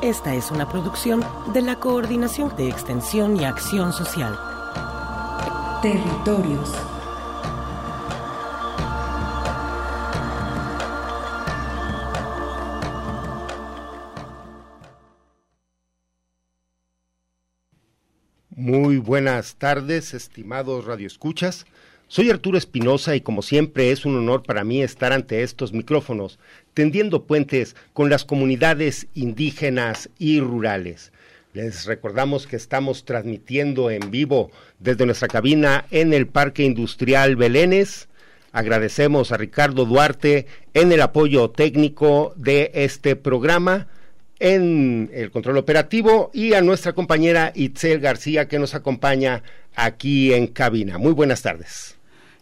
Esta es una producción de la Coordinación de Extensión y Acción Social. Territorios. Muy buenas tardes, estimados radioescuchas. Soy Arturo Espinosa y como siempre es un honor para mí estar ante estos micrófonos, tendiendo puentes con las comunidades indígenas y rurales. Les recordamos que estamos transmitiendo en vivo desde nuestra cabina en el Parque Industrial Belénes. Agradecemos a Ricardo Duarte en el apoyo técnico de este programa en el control operativo y a nuestra compañera Itzel García que nos acompaña aquí en cabina. Muy buenas tardes.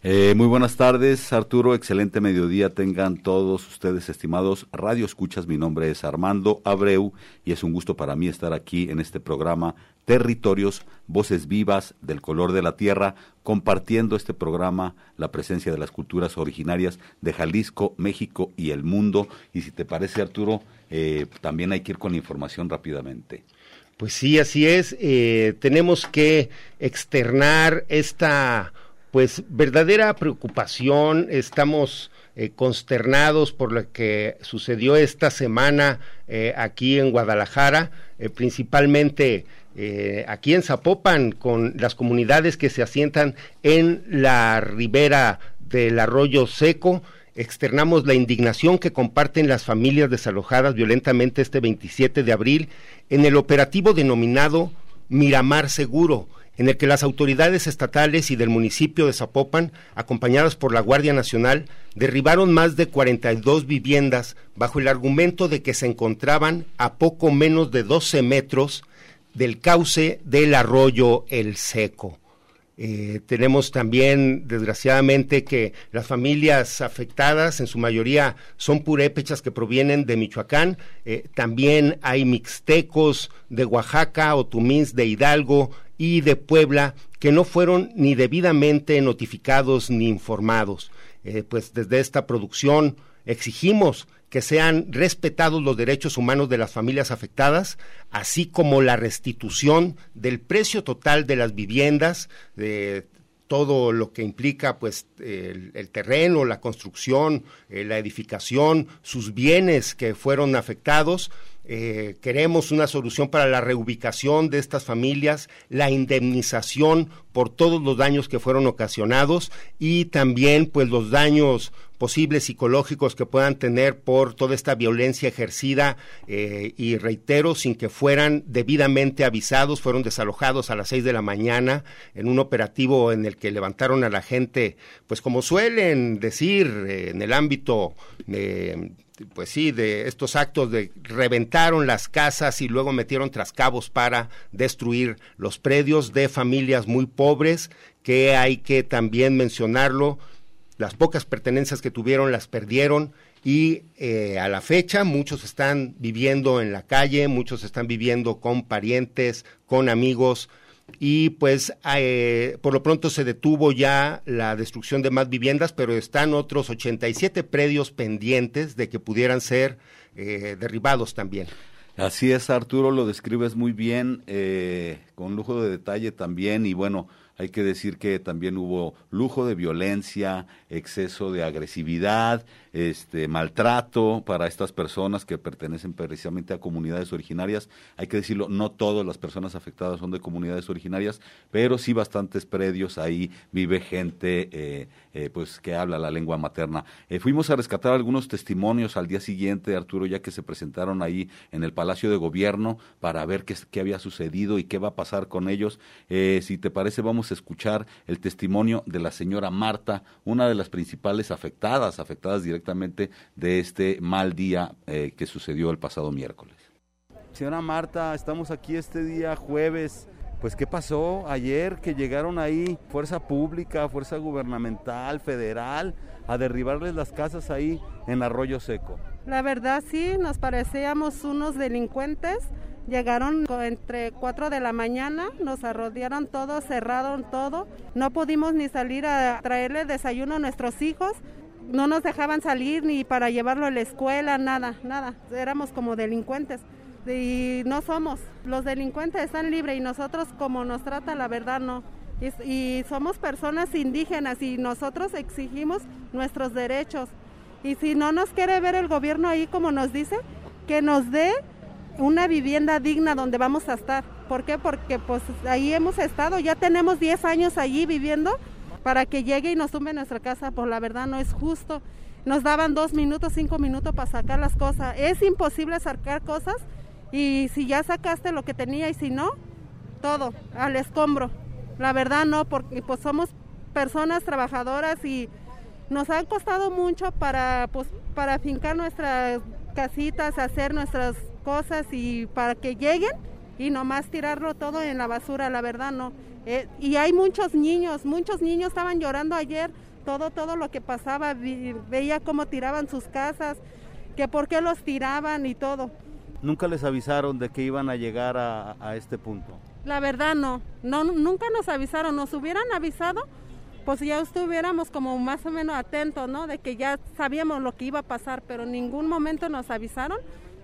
Eh, muy buenas tardes, Arturo. Excelente mediodía tengan todos ustedes, estimados Radio Escuchas. Mi nombre es Armando Abreu y es un gusto para mí estar aquí en este programa Territorios, Voces Vivas del Color de la Tierra, compartiendo este programa, la presencia de las culturas originarias de Jalisco, México y el mundo. Y si te parece, Arturo, eh, también hay que ir con la información rápidamente. Pues sí, así es. Eh, tenemos que externar esta pues verdadera preocupación, estamos eh, consternados por lo que sucedió esta semana eh, aquí en Guadalajara, eh, principalmente aquí en Zapopan, con las comunidades que se asientan en la ribera del arroyo seco. Externamos la indignación que comparten las familias desalojadas violentamente este 27 de abril en el operativo denominado Miramar Seguro, en el que las autoridades estatales y del municipio de Zapopan, acompañadas por la Guardia Nacional, derribaron más de 42 viviendas bajo el argumento de que se encontraban a poco menos de 12 metros del cauce del arroyo El Seco. Eh, tenemos también, desgraciadamente, que las familias afectadas, en su mayoría, son purépechas que provienen de Michoacán. Eh, también hay mixtecos de Oaxaca, otumís de Hidalgo, y de Puebla que no fueron ni debidamente notificados ni informados. Eh, pues desde esta producción exigimos que sean respetados los derechos humanos de las familias afectadas, así como la restitución del precio total de las viviendas, de todo lo que implica pues el, terreno, la construcción, eh, la edificación, sus bienes que fueron afectados, eh, queremos una solución para la reubicación de estas familias, la indemnización por todos los daños que fueron ocasionados y también pues los daños posibles psicológicos que puedan tener por toda esta violencia ejercida eh, y reitero sin que fueran debidamente avisados fueron desalojados a las seis de la mañana en un operativo en el que levantaron a la gente pues como suelen decir eh, en el ámbito pues sí, de estos actos de reventaron las casas y luego metieron trascabos para destruir los predios de familias muy pobres, que hay que también mencionarlo, las pocas pertenencias que tuvieron las perdieron y eh, a la fecha muchos están viviendo en la calle, muchos están viviendo con parientes, con amigos, y pues eh, por lo pronto se detuvo ya la destrucción de más viviendas, pero están otros 87 predios pendientes de que pudieran ser eh, derribados también. Así es, Arturo, lo describes muy bien, eh, con lujo de detalle también, y bueno, Hay que decir que también hubo lujo de violencia, exceso de agresividad, este maltrato para estas personas que pertenecen precisamente a comunidades originarias. Hay que decirlo, no todas las personas afectadas son de comunidades originarias, pero sí bastantes predios ahí vive gente eh, eh, pues que habla la lengua materna. Eh, fuimos a rescatar algunos testimonios al día siguiente, Arturo, ya que se presentaron ahí en el Palacio de Gobierno para ver qué, qué había sucedido y qué va a pasar con ellos. si te parece, vamos a escuchar el testimonio de la señora Marta, una de las principales afectadas, afectadas directamente de este mal día que sucedió el pasado miércoles. Señora Marta, estamos aquí este día jueves pues qué pasó ayer que llegaron ahí fuerza pública, fuerza gubernamental, federal, a derribarles las casas ahí en Arroyo Seco. La verdad sí, nos parecíamos unos delincuentes. Llegaron entre 4 de la mañana, nos arrodearon todo, cerraron todo. No pudimos ni salir a traerle desayuno a nuestros hijos. No nos dejaban salir ni para llevarlo a la escuela, nada, nada. Éramos como delincuentes y no somos. Los delincuentes están libres y nosotros como nos trata la verdad no. Y, somos personas indígenas y nosotros exigimos nuestros derechos. Y si no nos quiere ver el gobierno ahí como nos dice, que nos dé una vivienda digna donde vamos a estar. ¿Por qué? Porque pues ahí hemos estado, ya tenemos 10 años allí viviendo para que llegue y nos tumbe nuestra casa, pues la verdad no es justo. Nos daban dos minutos, cinco minutos para sacar las cosas. Es imposible sacar cosas y si ya sacaste lo que tenía y si no, todo al escombro. La verdad no, porque pues somos personas trabajadoras y nos han costado mucho para pues para fincar nuestras casitas, hacer nuestras cosas y para que lleguen y nomás tirarlo todo en la basura, la verdad no. Eh, y hay muchos niños, muchos niños estaban llorando ayer, todo, todo lo que pasaba, veía cómo tiraban sus casas, que por qué los tiraban y todo. ¿Nunca les avisaron de que iban a llegar a, este punto? La verdad no. no, nunca nos avisaron, nos hubieran avisado, pues ya estuviéramos como más o menos atentos, ¿no? De que ya sabíamos lo que iba a pasar, pero en ningún momento nos avisaron,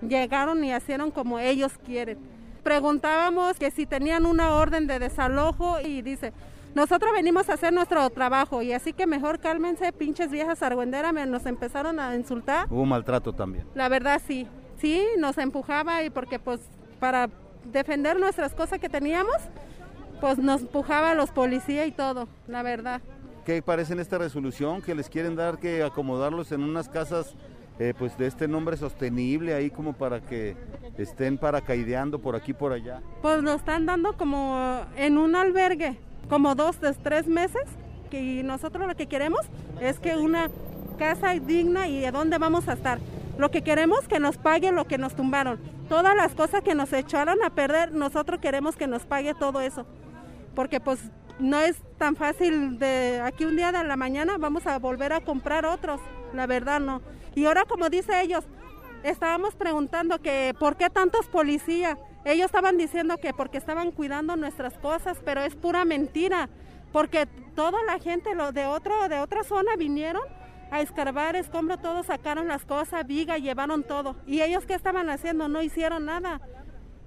llegaron y hicieron como ellos quieren. Preguntábamos que si tenían una orden de desalojo y dice, nosotros venimos a hacer nuestro trabajo y así que mejor cálmense, pinches viejas argüenderas, nos empezaron a insultar. Hubo maltrato también. La verdad sí, sí, nos empujaba y porque pues para defender nuestras cosas que teníamos, pues nos empujaba los policías y todo, la verdad. ¿Qué parece en esta resolución? Que les quieren dar que acomodarlos en unas casas eh, pues de este nombre sostenible ahí como para que estén paracaideando por aquí por allá. Pues lo están dando como en un albergue, como dos, tres meses, que nosotros lo que queremos es que una casa digna y de dónde vamos a estar. Lo que queremos que nos pague lo que nos tumbaron. Todas las cosas que nos echaron a perder, nosotros queremos que nos pague todo eso. Porque pues no es tan fácil de aquí un día de la mañana vamos a volver a comprar otros. La verdad no. Y ahora como dice ellos, estábamos preguntando que por qué tantos policías. Ellos estaban diciendo que porque estaban cuidando nuestras cosas, pero es pura mentira. Porque toda la gente de, otro, de otra zona vinieron a escarbar, escombro, todos sacaron las cosas, viga, llevaron todo. ¿Y ellos qué estaban haciendo? No hicieron nada.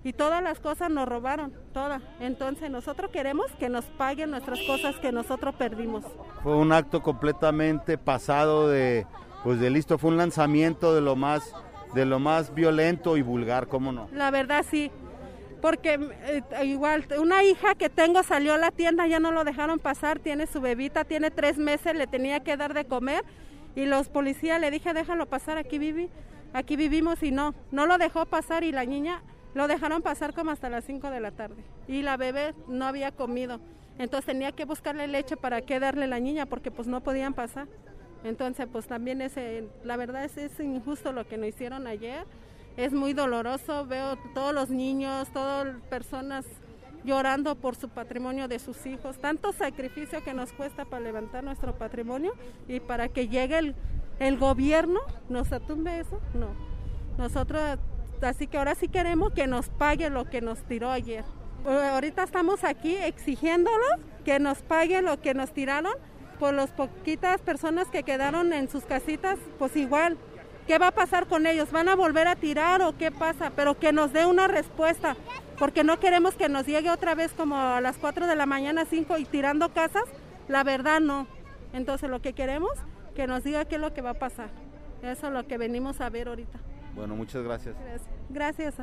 Y todas las cosas nos robaron, todas. Entonces nosotros queremos que nos paguen nuestras cosas que nosotros perdimos. Fue un acto completamente pasado de, pues de listo, fue un lanzamiento de lo más, de lo más violento y vulgar, ¿cómo no? La verdad sí, porque eh, igual una hija que tengo salió a la tienda, ya no lo dejaron pasar, tiene su bebita, tiene tres meses, le tenía que dar de comer y los policías le dije, déjalo pasar, aquí viví, aquí vivimos y no, no lo dejó pasar y la niña lo dejaron pasar como hasta las 5 de la tarde y la bebé no había comido. Entonces tenía que buscarle leche para qué darle la niña porque pues no podían pasar. Entonces pues también ese, la verdad es, es injusto lo que nos hicieron ayer. Es muy doloroso, veo todos los niños, todas personas llorando por su patrimonio de sus hijos, tanto sacrificio que nos cuesta para levantar nuestro patrimonio y para que llegue el, el gobierno, nos atumbe eso, no. Nosotros, así que ahora sí queremos que nos pague lo que nos tiró ayer. Ahorita estamos aquí exigiéndolo que nos pague lo que nos tiraron por las poquitas personas que quedaron en sus casitas, pues igual, ¿qué va a pasar con ellos? ¿Van a volver a tirar o qué pasa? Pero que nos dé una respuesta, porque no queremos que nos llegue otra vez como a las 4 de la mañana, 5 y tirando casas, la verdad no. Entonces lo que queremos, que nos diga qué es lo que va a pasar. Eso es lo que venimos a ver ahorita. Bueno, muchas gracias. Gracias.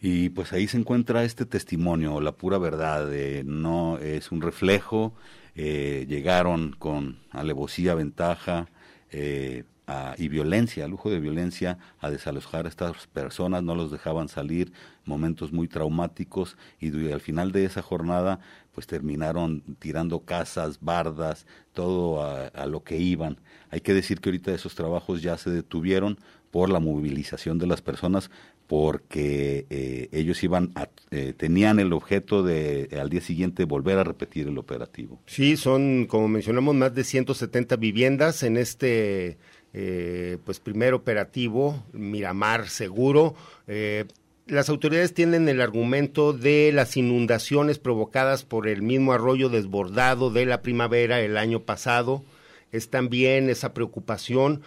Y pues ahí se encuentra este testimonio, la pura verdad, no es un reflejo, eh, llegaron con alevosía, ventaja eh, y violencia, lujo de violencia, a desalojar a estas personas, no los dejaban salir, momentos muy traumáticos y al final de esa jornada pues terminaron tirando casas, bardas, todo a, lo que iban. Hay que decir que ahorita esos trabajos ya se detuvieron por la movilización de las personas, porque eh, ellos iban eh, tenían el objeto de al día siguiente volver a repetir el operativo. Sí, son como mencionamos más de 170 viviendas en este eh, pues primer operativo Miramar seguro. las autoridades tienen el argumento de las inundaciones provocadas por el mismo arroyo desbordado de la primavera el año pasado. Es también esa preocupación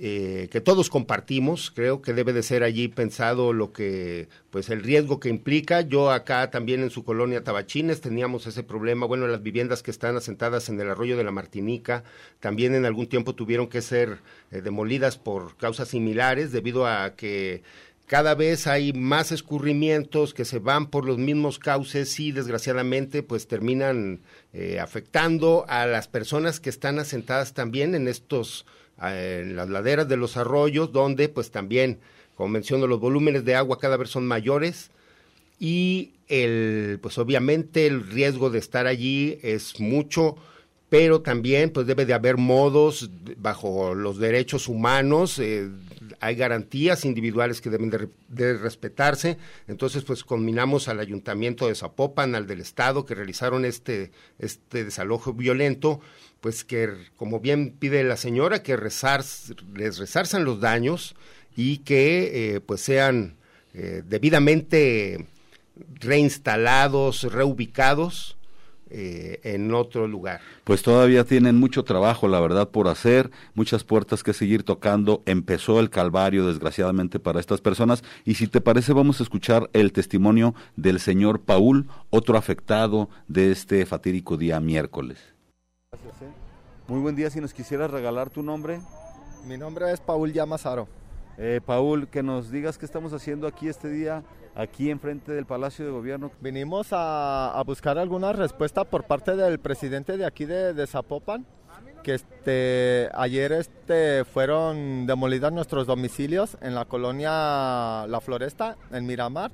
eh, que todos compartimos. Creo que debe de ser allí pensado lo que, pues el riesgo que implica. Yo acá también en su colonia Tabachines teníamos ese problema. Bueno, las viviendas que están asentadas en el arroyo de la Martinica también en algún tiempo tuvieron que ser eh, demolidas por causas similares debido a que cada vez hay más escurrimientos que se van por los mismos cauces y desgraciadamente pues terminan eh, afectando a las personas que están asentadas también en estos en las laderas de los arroyos, donde pues también, como menciono, los volúmenes de agua cada vez son mayores y el, pues obviamente el riesgo de estar allí es mucho, pero también pues debe de haber modos bajo los derechos humanos, eh, hay garantías individuales que deben de, respetarse, entonces pues combinamos al ayuntamiento de Zapopan, al del estado que realizaron este, este desalojo violento, pues que, como bien pide la señora, que rezar, les resarzan los daños y que eh, pues sean eh, debidamente reinstalados, reubicados eh, en otro lugar. Pues todavía tienen mucho trabajo, la verdad, por hacer, muchas puertas que seguir tocando. Empezó el calvario, desgraciadamente, para estas personas. Y si te parece, vamos a escuchar el testimonio del señor Paul, otro afectado de este fatídico día miércoles. ¿Eh? Muy buen día, si nos quisieras regalar tu nombre. Mi nombre es Paul Yamasaro. Eh, Paul, que nos digas qué estamos haciendo aquí este día, aquí enfrente del Palacio de Gobierno. Vinimos a, buscar alguna respuesta por parte del presidente de aquí de, Zapopan, que este, ayer este, fueron demolidas nuestros domicilios en la colonia La Floresta, en Miramar,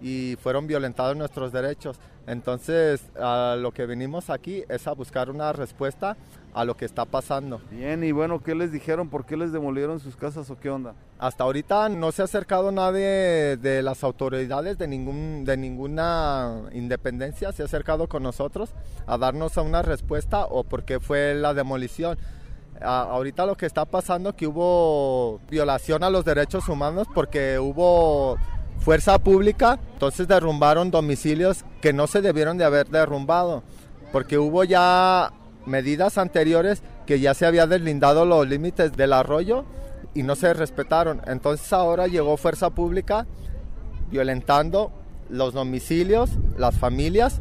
y fueron violentados nuestros derechos. Entonces, a lo que venimos aquí es a buscar una respuesta a lo que está pasando. Bien, y bueno, ¿qué les dijeron? ¿Por qué les demolieron sus casas o qué onda? Hasta ahorita no se ha acercado nadie de las autoridades de, ningún, de ninguna independencia, se ha acercado con nosotros a darnos una respuesta o por qué fue la demolición. ahorita lo que está pasando que hubo violación a los derechos humanos porque hubo fuerza pública, entonces derrumbaron domicilios que no se debieron de haber derrumbado, porque hubo ya medidas anteriores que ya se había deslindado los límites del arroyo y no se respetaron. Entonces ahora llegó fuerza pública violentando los domicilios, las familias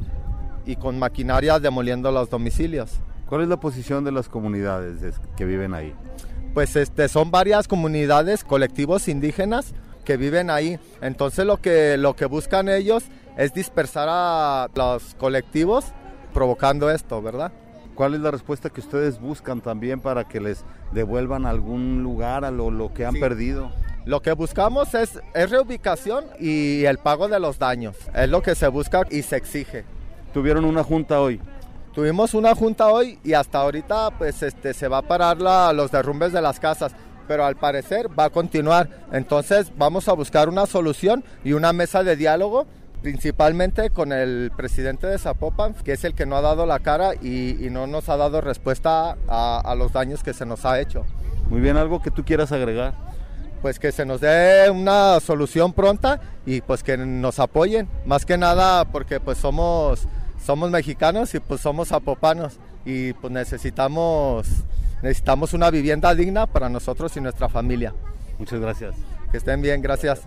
y con maquinaria demoliendo los domicilios. ¿Cuál es la posición de las comunidades que viven ahí? Pues este, son varias comunidades, colectivos indígenas, que viven ahí. Entonces lo que, lo que buscan ellos es dispersar a los colectivos provocando esto, ¿verdad? ¿Cuál es la respuesta que ustedes buscan también para que les devuelvan algún lugar a lo, lo que han perdido? Lo que buscamos es, es reubicación y el pago de los daños. Es lo que se busca y se exige. ¿Tuvieron una junta hoy? Tuvimos una junta hoy y hasta ahorita pues este, se va a parar la, los derrumbes de las casas pero al parecer va a continuar. Entonces vamos a buscar una solución y una mesa de diálogo principalmente con el presidente de Zapopan, que es el que no ha dado la cara y, no nos ha dado respuesta a, los daños que se nos ha hecho. Muy bien, algo que tú quieras agregar. Pues que se nos dé una solución pronta y pues que nos apoyen, más que nada porque pues somos, somos mexicanos y pues somos zapopanos y pues necesitamos necesitamos una vivienda digna para nosotros y nuestra familia. Muchas gracias. Que estén bien, gracias.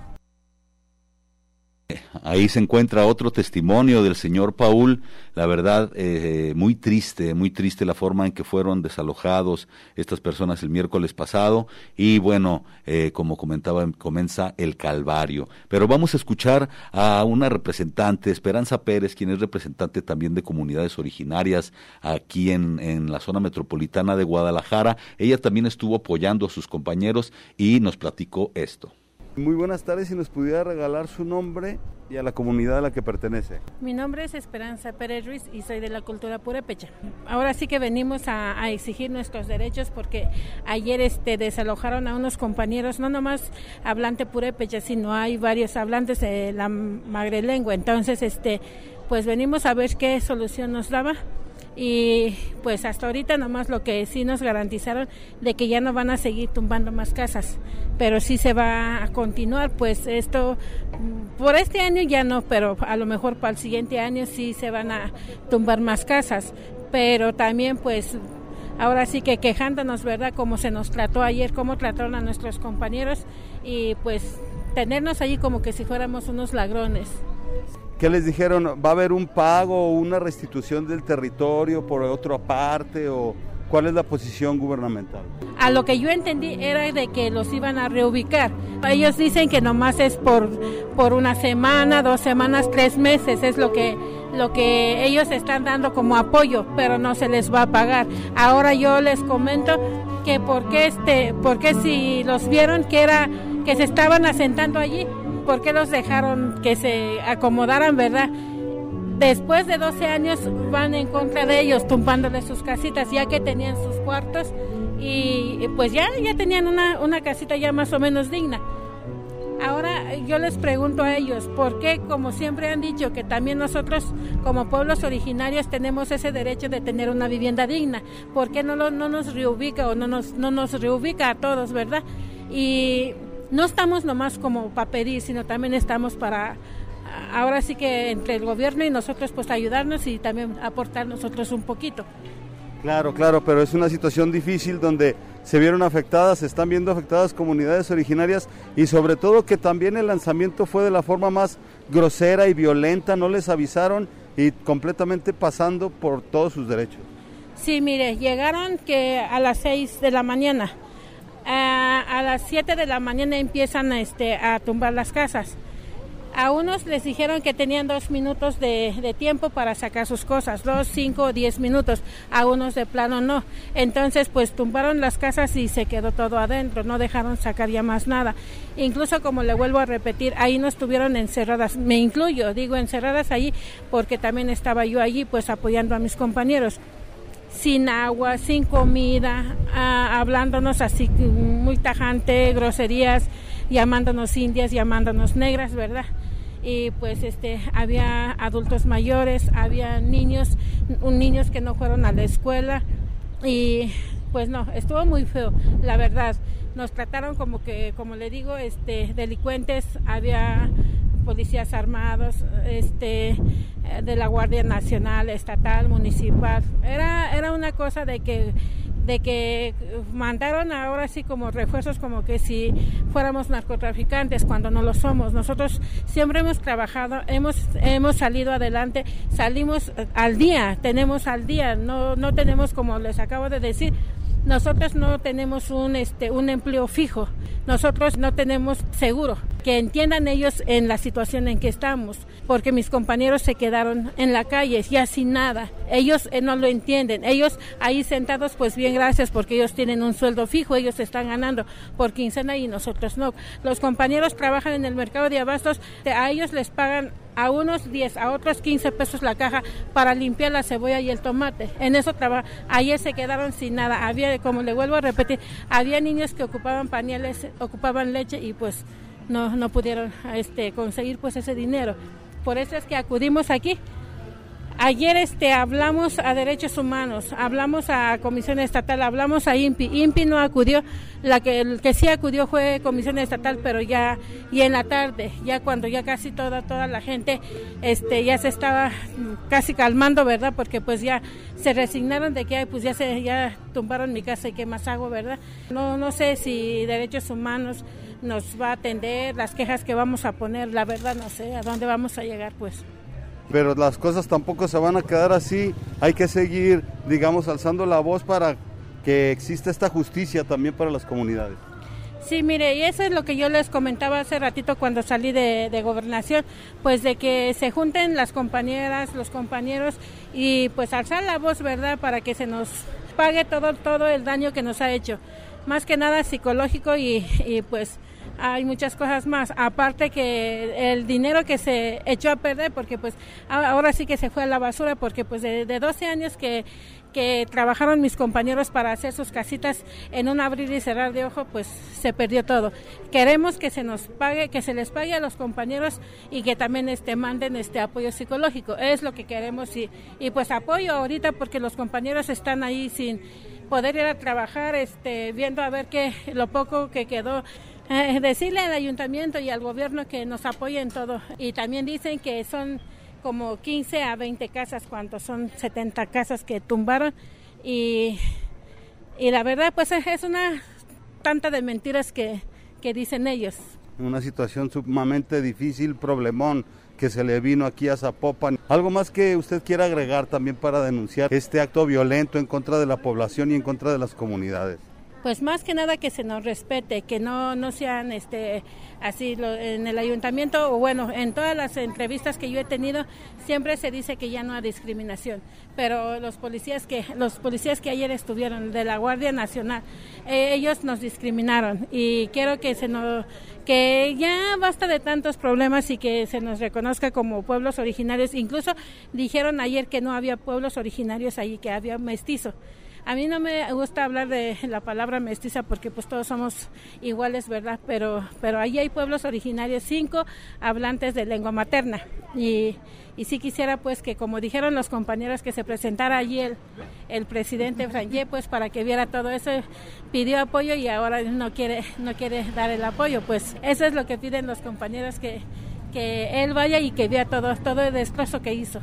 Ahí se encuentra otro testimonio del señor Paul, la verdad, eh, muy triste, muy triste la forma en que fueron desalojados estas personas el miércoles pasado y bueno, eh, como comentaba, comienza el calvario. Pero vamos a escuchar a una representante, Esperanza Pérez, quien es representante también de comunidades originarias aquí en, en la zona metropolitana de Guadalajara. Ella también estuvo apoyando a sus compañeros y nos platicó esto. Muy buenas tardes, si nos pudiera regalar su nombre y a la comunidad a la que pertenece. Mi nombre es Esperanza Pérez Ruiz y soy de la cultura purépecha. Ahora sí que venimos a, exigir nuestros derechos porque ayer este, desalojaron a unos compañeros, no nomás hablante purépecha, sino hay varios hablantes de la lengua. Entonces, este, pues venimos a ver qué solución nos daba y pues hasta ahorita nomás lo que sí nos garantizaron de que ya no van a seguir tumbando más casas, pero sí se va a continuar, pues esto por este año ya no, pero a lo mejor para el siguiente año sí se van a tumbar más casas, pero también pues ahora sí que quejándonos, ¿verdad? Como se nos trató ayer, cómo trataron a nuestros compañeros y pues tenernos allí como que si fuéramos unos ladrones. ¿Qué les dijeron? ¿Va a haber un pago o una restitución del territorio por otra parte o cuál es la posición gubernamental? A lo que yo entendí era de que los iban a reubicar. Ellos dicen que nomás es por, por una semana, dos semanas, tres meses, es lo que, lo que ellos están dando como apoyo, pero no se les va a pagar. Ahora yo les comento que por qué, este, por qué si los vieron que, era, que se estaban asentando allí, ¿por qué los dejaron que se acomodaran, verdad? Después de 12 años van en contra de ellos, tumbándoles sus casitas, ya que tenían sus cuartos y pues ya, ya tenían una, una casita ya más o menos digna. Ahora yo les pregunto a ellos, ¿por qué, como siempre han dicho, que también nosotros como pueblos originarios tenemos ese derecho de tener una vivienda digna? ¿Por qué no, lo, no nos reubica o no nos, no nos reubica a todos, verdad? Y no estamos nomás como para pedir, sino también estamos para, ahora sí que entre el gobierno y nosotros, pues ayudarnos y también aportar nosotros un poquito. Claro, claro, pero es una situación difícil donde se vieron afectadas, se están viendo afectadas comunidades originarias y sobre todo que también el lanzamiento fue de la forma más grosera y violenta, no les avisaron y completamente pasando por todos sus derechos. Sí, mire, llegaron que a las 6 de la mañana a, a las 7 de la mañana empiezan este, a tumbar las casas. A unos les dijeron que tenían dos minutos de, tiempo para sacar sus cosas, dos, cinco o diez minutos. A unos de plano no. Entonces, pues tumbaron las casas y se quedó todo adentro. No dejaron sacar ya más nada. Incluso, como le vuelvo a repetir, ahí no estuvieron encerradas. Me incluyo, digo encerradas ahí porque también estaba yo allí, pues apoyando a mis compañeros sin agua, sin comida, ah, hablándonos así muy tajante, groserías, llamándonos indias, llamándonos negras, ¿verdad? Y pues este había adultos mayores, había niños, niños que no fueron a la escuela y pues no, estuvo muy feo, la verdad. Nos trataron como que, como le digo, este delincuentes, había policías armados, este de la Guardia Nacional, estatal, municipal. Era, era una cosa de que de que mandaron ahora sí como refuerzos como que si fuéramos narcotraficantes cuando no lo somos. Nosotros siempre hemos trabajado, hemos hemos salido adelante, salimos al día, tenemos al día, no no tenemos como les acabo de decir nosotros no tenemos un, este, un empleo fijo, nosotros no tenemos seguro. Que entiendan ellos en la situación en que estamos, porque mis compañeros se quedaron en la calle ya sin nada. Ellos eh, no lo entienden. Ellos ahí sentados, pues bien, gracias, porque ellos tienen un sueldo fijo, ellos están ganando por quincena y nosotros no. Los compañeros trabajan en el mercado de abastos, a ellos les pagan a unos 10, a otros 15 pesos la caja para limpiar la cebolla y el tomate. En eso trabaja. Ayer se quedaron sin nada. Había, como le vuelvo a repetir, había niños que ocupaban pañales, ocupaban leche y pues no, no pudieron este, conseguir pues ese dinero. Por eso es que acudimos aquí Ayer este, hablamos a Derechos Humanos, hablamos a Comisión Estatal, hablamos a INPI. INPI no acudió, la que, el que sí acudió fue Comisión Estatal, pero ya, y en la tarde, ya cuando ya casi toda, toda la gente este, ya se estaba casi calmando, ¿verdad? Porque pues ya se resignaron de que pues ya se ya tumbaron mi casa y qué más hago, ¿verdad? No, no sé si Derechos Humanos nos va a atender, las quejas que vamos a poner, la verdad no sé a dónde vamos a llegar pues. Pero las cosas tampoco se van a quedar así, hay que seguir, digamos, alzando la voz para que exista esta justicia también para las comunidades. Sí, mire, y eso es lo que yo les comentaba hace ratito cuando salí de, de, gobernación, pues de que se junten las compañeras, los compañeros y pues alzar la voz, ¿verdad?, para que se nos pague todo, todo el daño que nos ha hecho. Más que nada psicológico y, y pues hay muchas cosas más. Aparte que el dinero que se echó a perder, porque pues ahora sí que se fue a la basura, porque pues de, de 12 años que, que trabajaron mis compañeros para hacer sus casitas en un abrir y cerrar de ojo, pues se perdió todo. Queremos que se nos pague, que se les pague a los compañeros y que también este manden este apoyo psicológico. Es lo que queremos y, y pues apoyo ahorita porque los compañeros están ahí sin poder ir a trabajar, este, viendo a ver qué lo poco que quedó eh, decirle al ayuntamiento y al gobierno que nos apoyen todo. Y también dicen que son como 15 a 20 casas, cuando son 70 casas que tumbaron. Y, y la verdad, pues es una tanta de mentiras que, que dicen ellos. Una situación sumamente difícil, problemón que se le vino aquí a Zapopan. ¿Algo más que usted quiera agregar también para denunciar este acto violento en contra de la población y en contra de las comunidades? Pues más que nada que se nos respete, que no, no sean este así lo, en el ayuntamiento o bueno, en todas las entrevistas que yo he tenido siempre se dice que ya no hay discriminación, pero los policías que los policías que ayer estuvieron de la Guardia Nacional, eh, ellos nos discriminaron y quiero que se nos que ya basta de tantos problemas y que se nos reconozca como pueblos originarios, incluso dijeron ayer que no había pueblos originarios ahí, que había mestizo. A mí no me gusta hablar de la palabra mestiza porque pues todos somos iguales, ¿verdad? Pero, pero ahí hay pueblos originarios, cinco hablantes de lengua materna. Y, y sí quisiera pues que como dijeron los compañeros que se presentara allí el, el presidente Franje pues para que viera todo eso, pidió apoyo y ahora no quiere, no quiere dar el apoyo. Pues eso es lo que piden los compañeros que, que él vaya y que vea todo, todo el destrozo que hizo.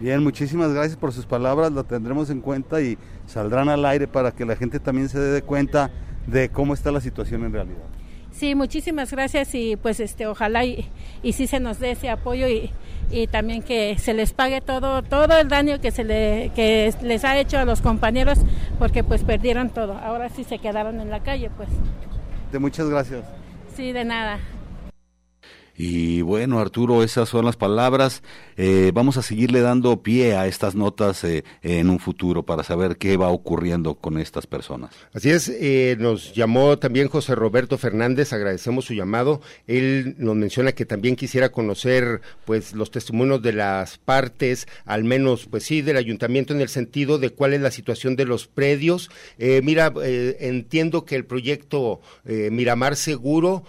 Bien, muchísimas gracias por sus palabras, lo tendremos en cuenta y saldrán al aire para que la gente también se dé cuenta de cómo está la situación en realidad. Sí, muchísimas gracias y pues este ojalá y, y sí se nos dé ese apoyo y, y, también que se les pague todo todo el daño que se le que les ha hecho a los compañeros porque pues perdieron todo. Ahora sí se quedaron en la calle, pues. De muchas gracias. Sí, de nada. Y bueno, Arturo, esas son las palabras. Eh, vamos a seguirle dando pie a estas notas eh, en un futuro para saber qué va ocurriendo con estas personas. Así es, eh, nos llamó también José Roberto Fernández, agradecemos su llamado. Él nos menciona que también quisiera conocer pues los testimonios de las partes, al menos pues sí, del ayuntamiento en el sentido de cuál es la situación de los predios. mira, entiendo que el proyecto Miramar Seguro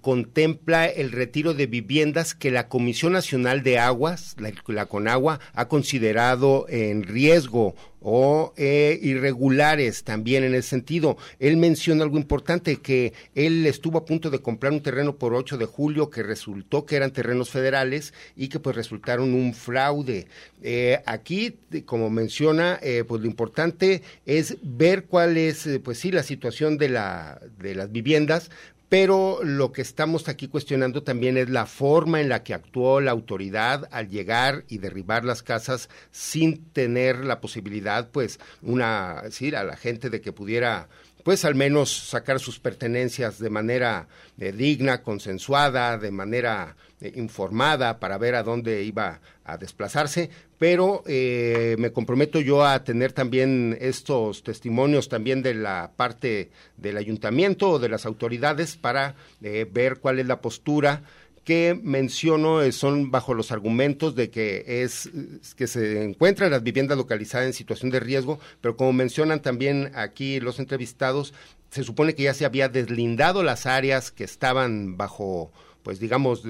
contempla el retiro de viviendas que la Comisión Nacional de Aguas, la, la CONAGUA, ha considerado en riesgo o eh, irregulares también en ese sentido. Él menciona algo importante, que él estuvo a punto de comprar un terreno por 8 de julio que resultó que eran terrenos federales y que pues resultaron un fraude. Eh, aquí, como menciona, eh, pues lo importante es ver cuál es, pues sí, la situación de, la, de las viviendas, pero lo que estamos aquí cuestionando también es la forma en la que actuó la autoridad al llegar y derribar las casas sin tener la posibilidad, pues, una, decir, a la gente de que pudiera pues al menos sacar sus pertenencias de manera eh, digna, consensuada, de manera eh, informada para ver a dónde iba a desplazarse, pero eh, me comprometo yo a tener también estos testimonios también de la parte del ayuntamiento o de las autoridades para ver cuál es la postura que menciono eh, son bajo los argumentos de que es que se encuentran las viviendas localizadas en situación de riesgo, pero como mencionan también aquí los entrevistados, se supone que ya se había deslindado las áreas que estaban bajo pues digamos,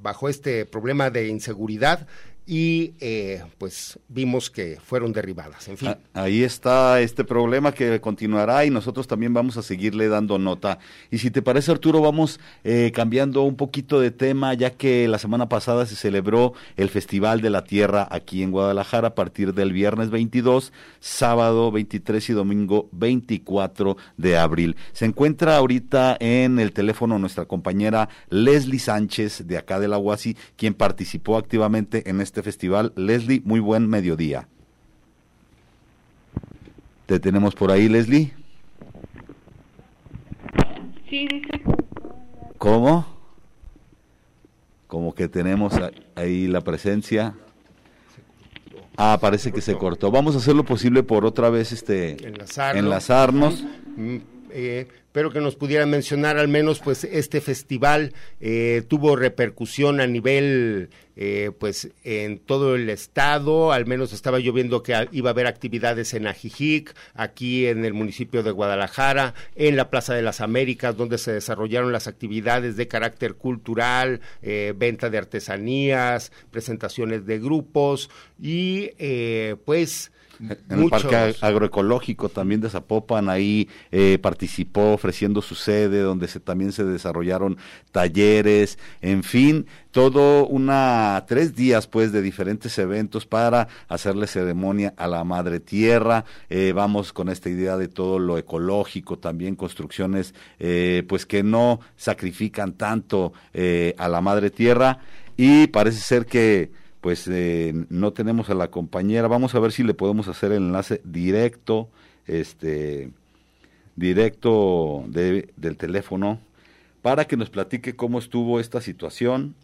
bajo este problema de inseguridad y eh, pues vimos que fueron derribadas. En fin. Ah, ahí está este problema que continuará y nosotros también vamos a seguirle dando nota. Y si te parece Arturo, vamos eh, cambiando un poquito de tema, ya que la semana pasada se celebró el Festival de la Tierra aquí en Guadalajara a partir del viernes 22, sábado 23 y domingo 24 de abril. Se encuentra ahorita en el teléfono nuestra compañera Leslie Sánchez de acá de la UASI, quien participó activamente en este este festival. Leslie, muy buen mediodía. ¿Te tenemos por ahí, Leslie? Sí, dice. ¿Cómo? Como que tenemos ahí la presencia. Ah, parece que se cortó. Vamos a hacer lo posible por otra vez este enlazarnos. Mm, eh, pero que nos pudieran mencionar al menos pues este festival eh, tuvo repercusión a nivel eh, pues en todo el estado al menos estaba yo viendo que iba a haber actividades en Ajijic aquí en el municipio de Guadalajara en la Plaza de las Américas donde se desarrollaron las actividades de carácter cultural venta de artesanías presentaciones de grupos y pues en el Parque Agroecológico también de Zapopan, ahí eh, participó ofreciendo su sede, donde se, también se desarrollaron talleres, en fin, todo una, tres días pues de diferentes eventos para hacerle ceremonia a la Madre Tierra, eh, vamos con esta idea de todo lo ecológico, también construcciones eh, pues que no sacrifican tanto a la Madre Tierra. Y parece ser que pues eh, no tenemos a la compañera. Vamos a ver si le podemos hacer el enlace directo, este, directo de, del teléfono, para que nos platique cómo estuvo esta situación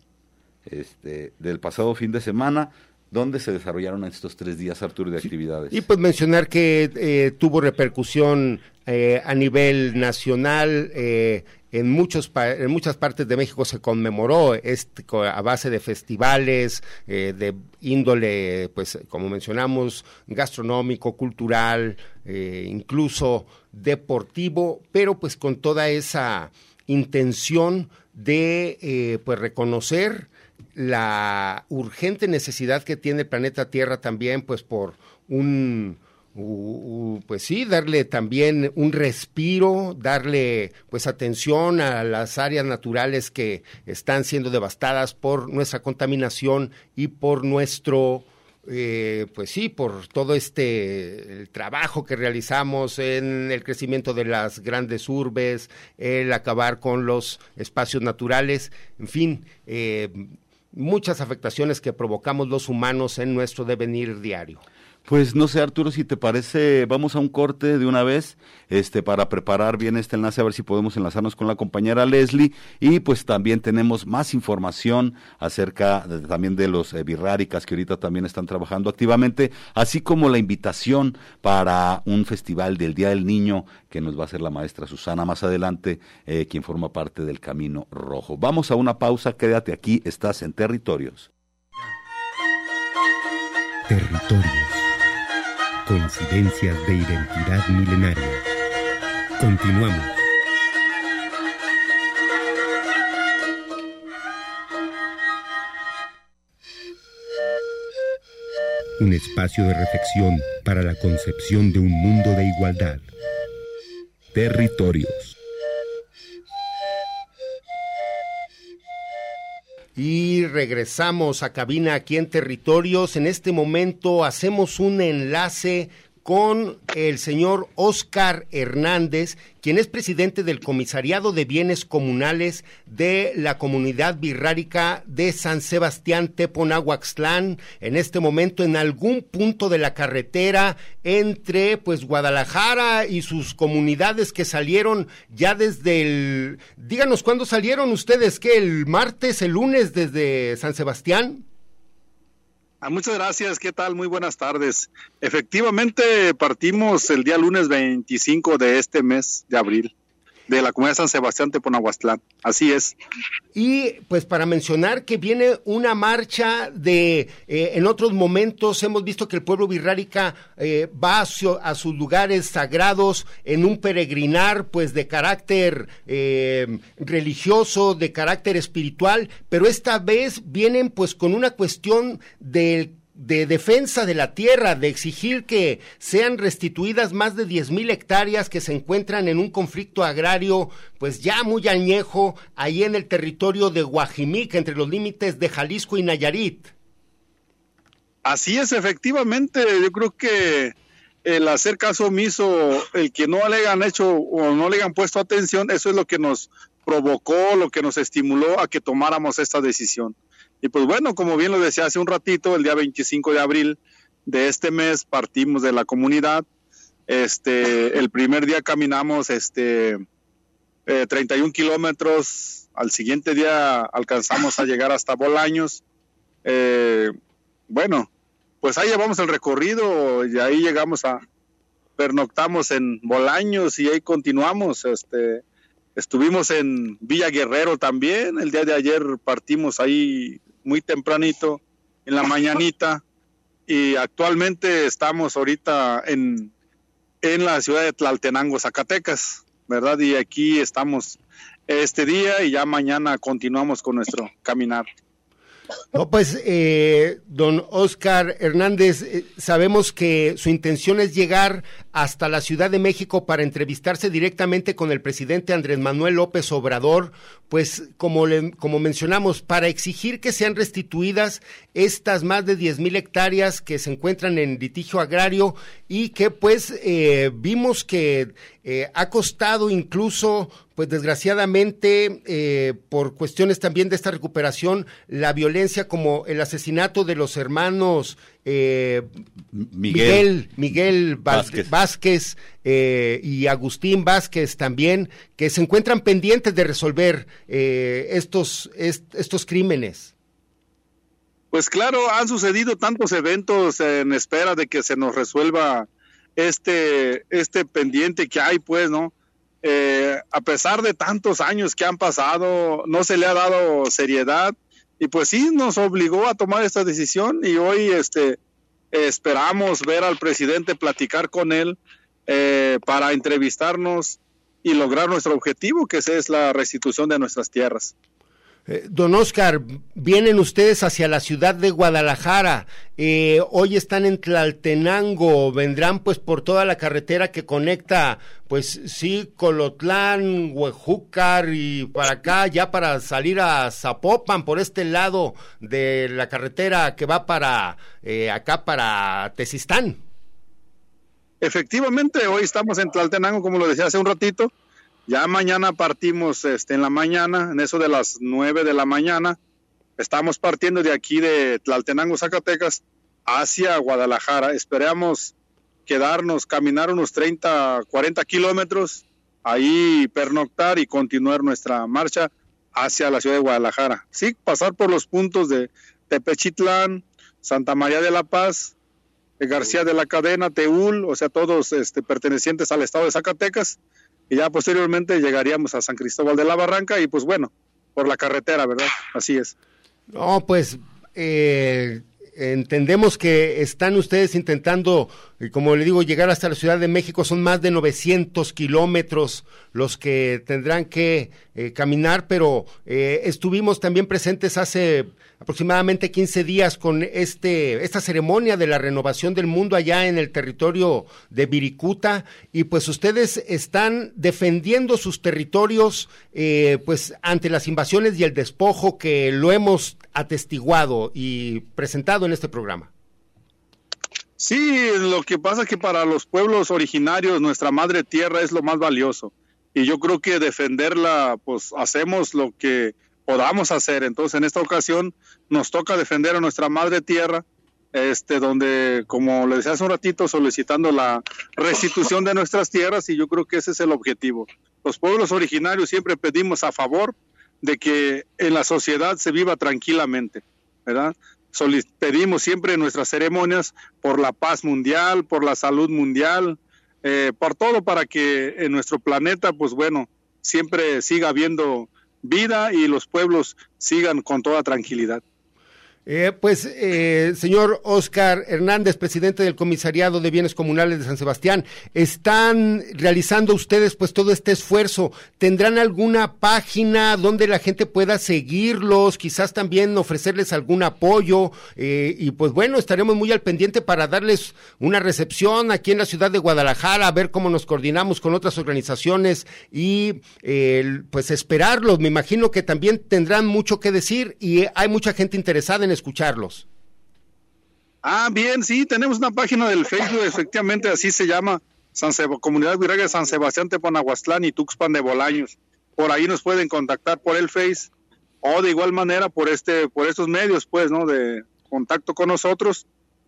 este, del pasado fin de semana. ¿Dónde se desarrollaron estos tres días, Arturo, de actividades? Y pues mencionar que eh, tuvo repercusión eh, a nivel nacional, eh, en, muchos en muchas partes de México se conmemoró este, a base de festivales eh, de índole, pues como mencionamos, gastronómico, cultural, eh, incluso deportivo, pero pues con toda esa intención de eh, pues reconocer la urgente necesidad que tiene el planeta Tierra también pues por un pues sí, darle también un respiro, darle pues atención a las áreas naturales que están siendo devastadas por nuestra contaminación y por nuestro eh, pues sí, por todo este el trabajo que realizamos en el crecimiento de las grandes urbes, el acabar con los espacios naturales, en fin, eh, muchas afectaciones que provocamos los humanos en nuestro devenir diario. Pues no sé, Arturo, si te parece, vamos a un corte de una vez, este, para preparar bien este enlace, a ver si podemos enlazarnos con la compañera Leslie, y pues también tenemos más información acerca también de los eh, birráricas que ahorita también están trabajando activamente, así como la invitación para un festival del Día del Niño que nos va a hacer la maestra Susana más adelante, eh, quien forma parte del Camino Rojo. Vamos a una pausa, quédate aquí, estás en Territorios. Territorios Coincidencias de identidad milenaria. Continuamos. Un espacio de reflexión para la concepción de un mundo de igualdad. Territorios. Y regresamos a cabina aquí en Territorios. En este momento hacemos un enlace con el señor Oscar Hernández, quien es presidente del Comisariado de Bienes Comunales de la Comunidad Birrárica de San Sebastián Teponahuaxtlán, en este momento en algún punto de la carretera entre pues Guadalajara y sus comunidades que salieron ya desde el díganos cuándo salieron ustedes, que el martes, el lunes desde San Sebastián? Ah, muchas gracias, ¿qué tal? Muy buenas tardes. Efectivamente, partimos el día lunes 25 de este mes de abril. De la comunidad de San Sebastián Teponahuastlán. Así es. Y pues para mencionar que viene una marcha de, eh, en otros momentos hemos visto que el pueblo birrárica eh, va a, sus lugares sagrados en un peregrinar pues de carácter eh, religioso, de carácter espiritual, pero esta vez vienen pues con una cuestión del de defensa de la tierra, de exigir que sean restituidas más de diez mil hectáreas que se encuentran en un conflicto agrario, pues ya muy añejo, ahí en el territorio de Guajimic, entre los límites de Jalisco y Nayarit. Así es, efectivamente, yo creo que el hacer caso omiso, el que no le hayan hecho o no le hayan puesto atención, eso es lo que nos provocó, lo que nos estimuló a que tomáramos esta decisión. Y pues bueno, como bien lo decía hace un ratito, el día 25 de abril de este mes partimos de la comunidad. Este, el primer día caminamos este, 31 eh, kilómetros, al siguiente día alcanzamos a llegar hasta Bolaños. Eh, bueno, pues ahí llevamos el recorrido y ahí llegamos a, pernoctamos en Bolaños y ahí continuamos. Este, estuvimos en Villa Guerrero también. El día de ayer partimos ahí muy tempranito, en la mañanita, y actualmente estamos ahorita en, en la ciudad de Tlaltenango, Zacatecas, ¿verdad? Y aquí estamos este día y ya mañana continuamos con nuestro caminar. No, pues, eh, don Oscar Hernández, eh, sabemos que su intención es llegar hasta la Ciudad de México para entrevistarse directamente con el presidente Andrés Manuel López Obrador, pues, como, le, como mencionamos, para exigir que sean restituidas estas más de diez mil hectáreas que se encuentran en litigio agrario y que, pues, eh, vimos que ha costado incluso pues desgraciadamente, eh, por cuestiones también de esta recuperación, la violencia como el asesinato de los hermanos eh, Miguel, Miguel, Vázquez, eh, y Agustín Vázquez también, que se encuentran pendientes de resolver estos, estos crímenes. Pues claro, han sucedido tantos eventos en espera de que se nos resuelva este, este pendiente que hay, pues, ¿no? Eh, a pesar de tantos años que han pasado, no se le ha dado seriedad y pues sí nos obligó a tomar esta decisión y hoy este esperamos ver al presidente platicar con él eh, para entrevistarnos y lograr nuestro objetivo que es la restitución de nuestras tierras. Eh, don Oscar, vienen ustedes hacia la ciudad de Guadalajara, eh, hoy están en Tlaltenango, vendrán pues por toda la carretera que conecta, pues sí, Colotlán, Huejúcar y para acá, ya para salir a Zapopan, por este lado de la carretera que va para eh, acá, para Tezistán. Efectivamente, hoy estamos en Tlaltenango, como lo decía hace un ratito, ya mañana partimos este, en la mañana, en eso de las 9 de la mañana. Estamos partiendo de aquí de Tlaltenango, Zacatecas, hacia Guadalajara. Esperamos quedarnos, caminar unos 30, 40 kilómetros, ahí pernoctar y continuar nuestra marcha hacia la ciudad de Guadalajara. Sí, pasar por los puntos de Tepechitlán, Santa María de la Paz, García de la Cadena, Teúl, o sea, todos este, pertenecientes al estado de Zacatecas, y ya posteriormente llegaríamos a San Cristóbal de la Barranca y pues bueno, por la carretera, ¿verdad? Así es. No, pues eh, entendemos que están ustedes intentando, como le digo, llegar hasta la Ciudad de México, son más de 900 kilómetros los que tendrán que eh, caminar, pero eh, estuvimos también presentes hace aproximadamente 15 días con este esta ceremonia de la renovación del mundo allá en el territorio de Viricuta y pues ustedes están defendiendo sus territorios eh, pues ante las invasiones y el despojo que lo hemos atestiguado y presentado en este programa. Sí, lo que pasa es que para los pueblos originarios nuestra madre tierra es lo más valioso y yo creo que defenderla pues hacemos lo que podamos hacer. Entonces, en esta ocasión nos toca defender a nuestra madre tierra, este, donde, como le decía hace un ratito, solicitando la restitución de nuestras tierras y yo creo que ese es el objetivo. Los pueblos originarios siempre pedimos a favor de que en la sociedad se viva tranquilamente, ¿verdad? Pedimos siempre en nuestras ceremonias por la paz mundial, por la salud mundial, eh, por todo para que en nuestro planeta, pues bueno, siempre siga habiendo vida y los pueblos sigan con toda tranquilidad. Eh, pues, eh, señor Oscar Hernández, presidente del Comisariado de Bienes Comunales de San Sebastián, están realizando ustedes pues todo este esfuerzo. ¿Tendrán alguna página donde la gente pueda seguirlos? Quizás también ofrecerles algún apoyo. Eh, y pues bueno, estaremos muy al pendiente para darles una recepción aquí en la ciudad de Guadalajara, a ver cómo nos coordinamos con otras organizaciones y pues esperarlos. Me imagino que también tendrán mucho que decir y hay mucha gente interesada en escucharlos. Ah, bien, sí, tenemos una página del Facebook, efectivamente así se llama, San Comunidad Virrega de San Sebastián Teponahuastlán y Tuxpan de Bolaños. Por ahí nos pueden contactar por el Face o de igual manera por este, por estos medios, pues, ¿no? De contacto con nosotros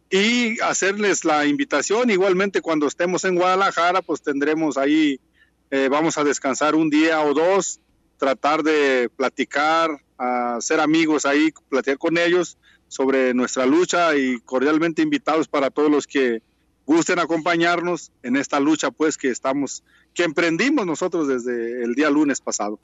y hacerles la invitación. Igualmente cuando estemos en Guadalajara, pues tendremos ahí, eh, vamos a descansar un día o dos, tratar de platicar, a ser amigos ahí, platicar con ellos sobre nuestra lucha y cordialmente invitados para todos los que gusten acompañarnos en esta lucha pues que estamos, que emprendimos nosotros desde el día lunes pasado.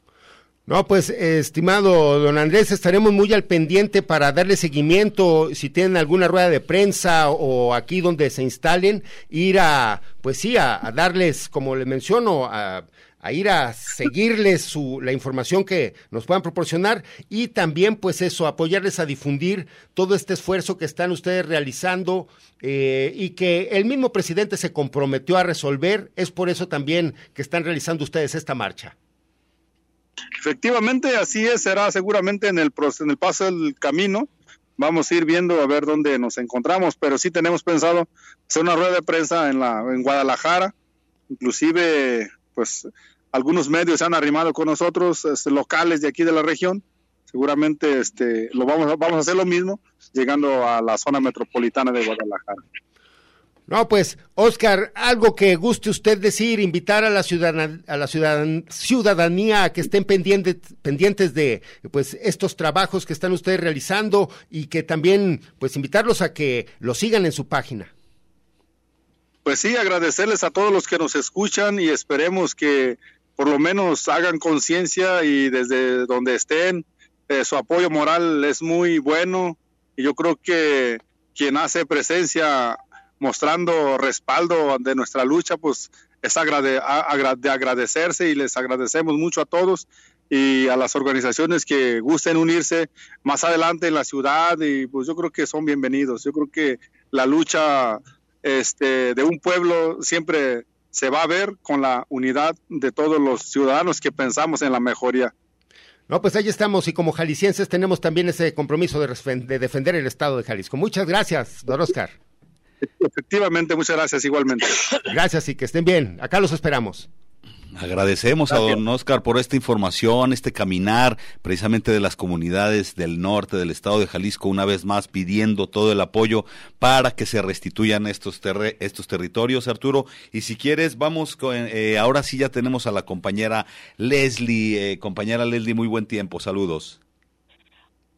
No, pues estimado don Andrés, estaremos muy al pendiente para darle seguimiento, si tienen alguna rueda de prensa o aquí donde se instalen, ir a, pues sí, a, darles, como le menciono, a a ir a seguirles su, la información que nos puedan proporcionar y también pues eso, apoyarles a difundir todo este esfuerzo que están ustedes realizando eh, y que el mismo presidente se comprometió a resolver. Es por eso también que están realizando ustedes esta marcha. Efectivamente, así es, será seguramente en el, en el paso del camino. Vamos a ir viendo a ver dónde nos encontramos, pero sí tenemos pensado hacer una rueda de prensa en, la, en Guadalajara, inclusive pues algunos medios se han arrimado con nosotros, este, locales de aquí de la región. Seguramente este, lo vamos, a, vamos a hacer lo mismo llegando a la zona metropolitana de Guadalajara. No, pues, Oscar, algo que guste usted decir, invitar a la ciudadanía, a la ciudadanía a que estén pendientes, pendientes de pues estos trabajos que están ustedes realizando y que también pues invitarlos a que lo sigan en su página. Pues sí, agradecerles a todos los que nos escuchan y esperemos que por lo menos hagan conciencia y desde donde estén, eh, su apoyo moral es muy bueno y yo creo que quien hace presencia mostrando respaldo de nuestra lucha, pues es de agradecerse y les agradecemos mucho a todos y a las organizaciones que gusten unirse más adelante en la ciudad y pues yo creo que son bienvenidos. Yo creo que la lucha este, de un pueblo siempre se va a ver con la unidad de todos los ciudadanos que pensamos en la mejoría. No, pues ahí estamos y como jaliscienses tenemos también ese compromiso de, defender el Estado de Jalisco. Muchas gracias, don Oscar. Efectivamente, muchas gracias igualmente. Gracias y que estén bien. Acá los esperamos. Agradecemos a don Oscar por esta información, este caminar precisamente de las comunidades del norte del estado de Jalisco, una vez más pidiendo todo el apoyo para que se restituyan estos, estos territorios, Arturo. Y si quieres, vamos, con, eh, ahora sí ya tenemos a la compañera Leslie. Eh, compañera Leslie, muy buen tiempo, saludos.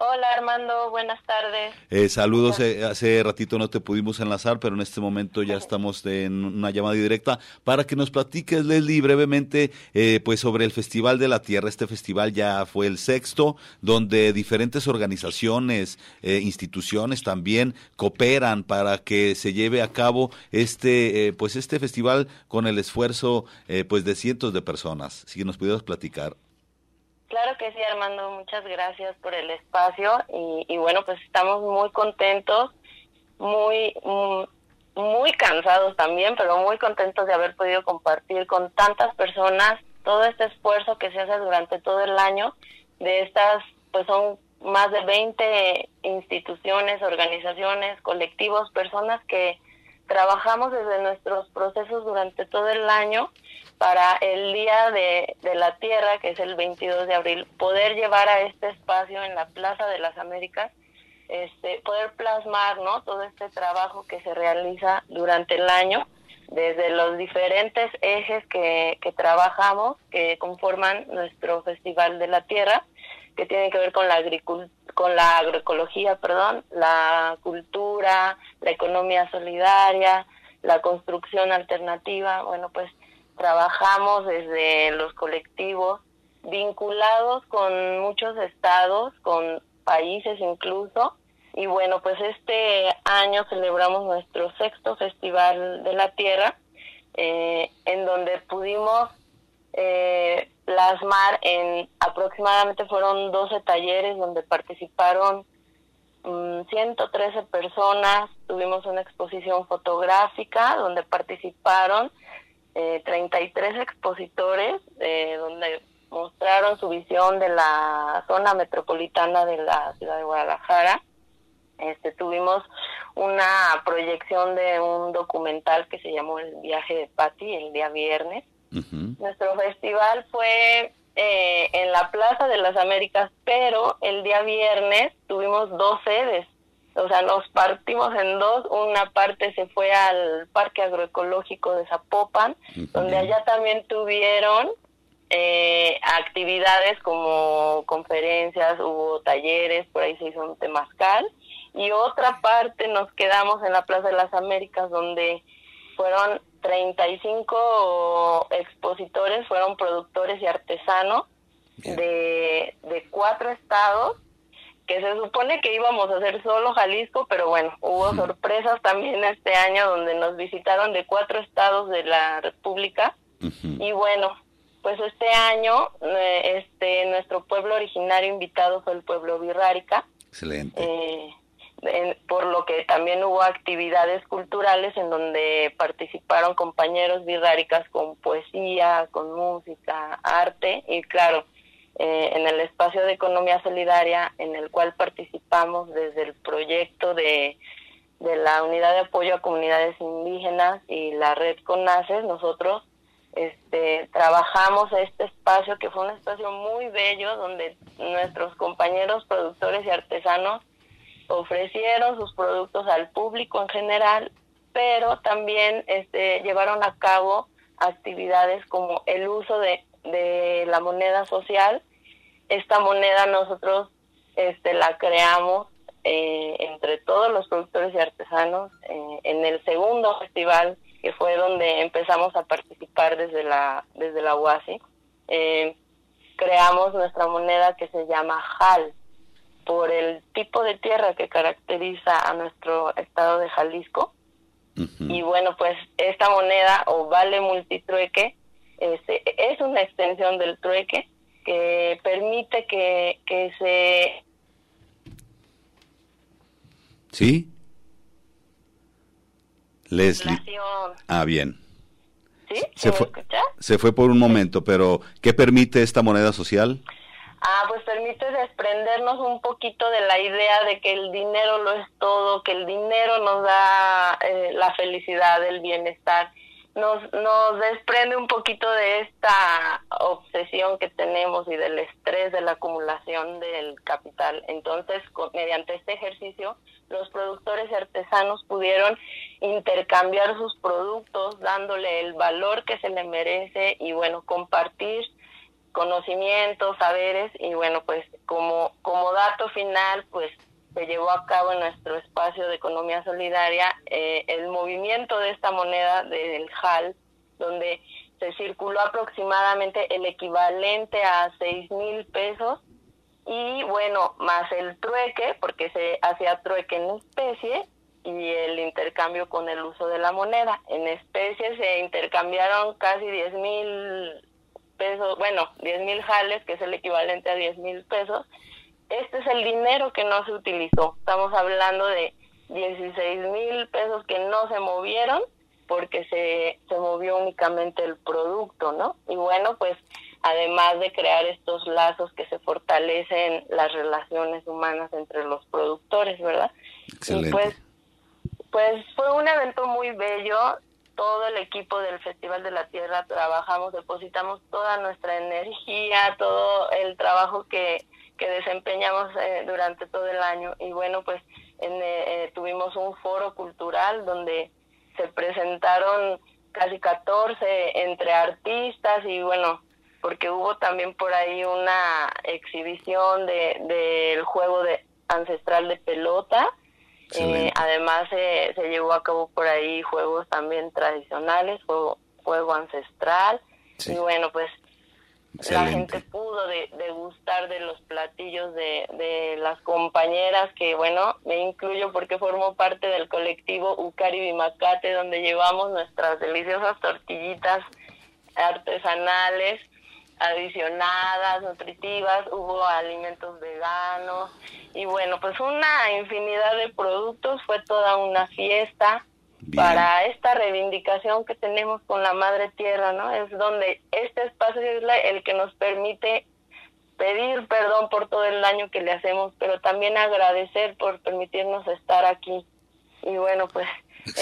Hola Armando, buenas tardes. Eh, saludos, eh, hace ratito no te pudimos enlazar, pero en este momento ya estamos en una llamada directa para que nos platiques, Leslie, brevemente eh, pues sobre el Festival de la Tierra. Este festival ya fue el sexto, donde diferentes organizaciones, instituciones también cooperan para que se lleve a cabo este, pues este festival con el esfuerzo pues de cientos de personas. Si nos pudieras platicar. Claro que sí, Armando, muchas gracias por el espacio y, bueno, pues estamos muy contentos, muy, mm, muy cansados también, pero muy contentos de haber podido compartir con tantas personas todo este esfuerzo que se hace durante todo el año de estas, pues son más de 20 instituciones, organizaciones, colectivos, personas que trabajamos desde nuestros procesos durante todo el año para el Día de, la Tierra, que es el 22 de abril, poder llevar a este espacio en la Plaza de las Américas, este, poder plasmar ¿no? todo este trabajo que se realiza durante el año, desde los diferentes ejes que, que trabajamos, que conforman nuestro Festival de la Tierra, que tienen que ver con la con la agroecología, perdón, la cultura, la economía solidaria, la construcción alternativa, bueno, pues trabajamos desde los colectivos vinculados con muchos estados, con países incluso. Y bueno, pues este año celebramos nuestro sexto Festival de la Tierra, eh, en donde pudimos eh, plasmar en aproximadamente fueron 12 talleres donde participaron 113 mm, personas, tuvimos una exposición fotográfica donde participaron eh, 33 expositores, eh, donde mostraron su visión de la zona metropolitana de la ciudad de Guadalajara. Este, tuvimos una proyección de un documental que se llamó El viaje de Patti el día viernes. Nuestro festival fue eh, en la Plaza de las Américas, pero el día viernes tuvimos dos sedes. O sea, nos partimos en dos. Una parte se fue al Parque Agroecológico de Zapopan, donde allá también tuvieron eh, actividades como conferencias, hubo talleres, por ahí se hizo un temazcal. Y otra parte nos quedamos en la Plaza de las Américas, donde fueron 35 expositores, fueron productores y artesanos de, de cuatro estados, que se supone que íbamos a hacer solo Jalisco, pero bueno, hubo sorpresas también este año donde nos visitaron de cuatro estados de la República. Y bueno, pues este año eh, este nuestro pueblo originario invitado fue el pueblo Virrárica. Excelente. Eh, por lo que también hubo actividades culturales en donde participaron compañeros birráricas con poesía, con música, arte y claro, eh, en el espacio de economía solidaria en el cual participamos desde el proyecto de, de la unidad de apoyo a comunidades indígenas y la red CONACES, nosotros este, trabajamos este espacio que fue un espacio muy bello donde nuestros compañeros productores y artesanos ofrecieron sus productos al público en general, pero también este, llevaron a cabo actividades como el uso de, de la moneda social. Esta moneda nosotros este, la creamos eh, entre todos los productores y artesanos eh, en el segundo festival que fue donde empezamos a participar desde la desde la UASI. Eh, creamos nuestra moneda que se llama JAL, por el tipo de tierra que caracteriza a nuestro estado de Jalisco. Y bueno, pues esta moneda o vale multitrueque este, es una extensión del trueque que permite que, que se... ¿Sí? Leslie. Ah, bien. ¿Sí? Se fue, se fue por un momento, pero ¿qué permite esta moneda social? Ah, pues permite desprendernos un poquito de la idea de que el dinero lo es todo, que el dinero nos da eh, la felicidad, el bienestar. Nos, nos desprende un poquito de esta obsesión que tenemos y del estrés de la acumulación del capital. Entonces, mediante este ejercicio, los productores y artesanos pudieron intercambiar sus productos dándole el valor que se le merece y bueno, compartir conocimientos, saberes y bueno, pues como, como dato final, pues se llevó a cabo en nuestro espacio de economía solidaria eh, el movimiento de esta moneda del JAL, donde se circuló aproximadamente el equivalente a seis mil pesos y bueno, más el trueque, porque se hacía trueque en especie y el intercambio con el uso de la moneda. En especie se intercambiaron casi diez mil pesos, bueno, 10 mil jales, que es el equivalente a 10 mil pesos. Este es el dinero que no se utilizó. Estamos hablando de 16 mil pesos que no se movieron porque se, se movió únicamente el producto, ¿no? Y bueno, pues además de crear estos lazos que se fortalecen las relaciones humanas entre los productores, ¿verdad? Excelente. Y pues, pues fue un evento muy bello todo el equipo del Festival de la Tierra trabajamos, depositamos toda nuestra energía, todo el trabajo que, que desempeñamos eh, durante todo el año. Y bueno, pues en, eh, eh, tuvimos un foro cultural donde se presentaron casi 14 entre artistas y bueno, porque hubo también por ahí una exhibición del de, juego de ancestral de pelota. Eh, además se llevó a cabo por ahí juegos también tradicionales, juego, juego ancestral. Y bueno pues la gente pudo degustar de, los platillos de, de, las compañeras, que bueno, me incluyo porque formo parte del colectivo Ucari Bimacate, donde llevamos nuestras deliciosas tortillitas artesanales adicionadas, nutritivas, hubo alimentos veganos y bueno, pues una infinidad de productos, fue toda una fiesta para esta reivindicación que tenemos con la Madre Tierra, ¿no? Es donde este espacio es el que nos permite pedir perdón por todo el daño que le hacemos, pero también agradecer por permitirnos estar aquí. Y bueno, pues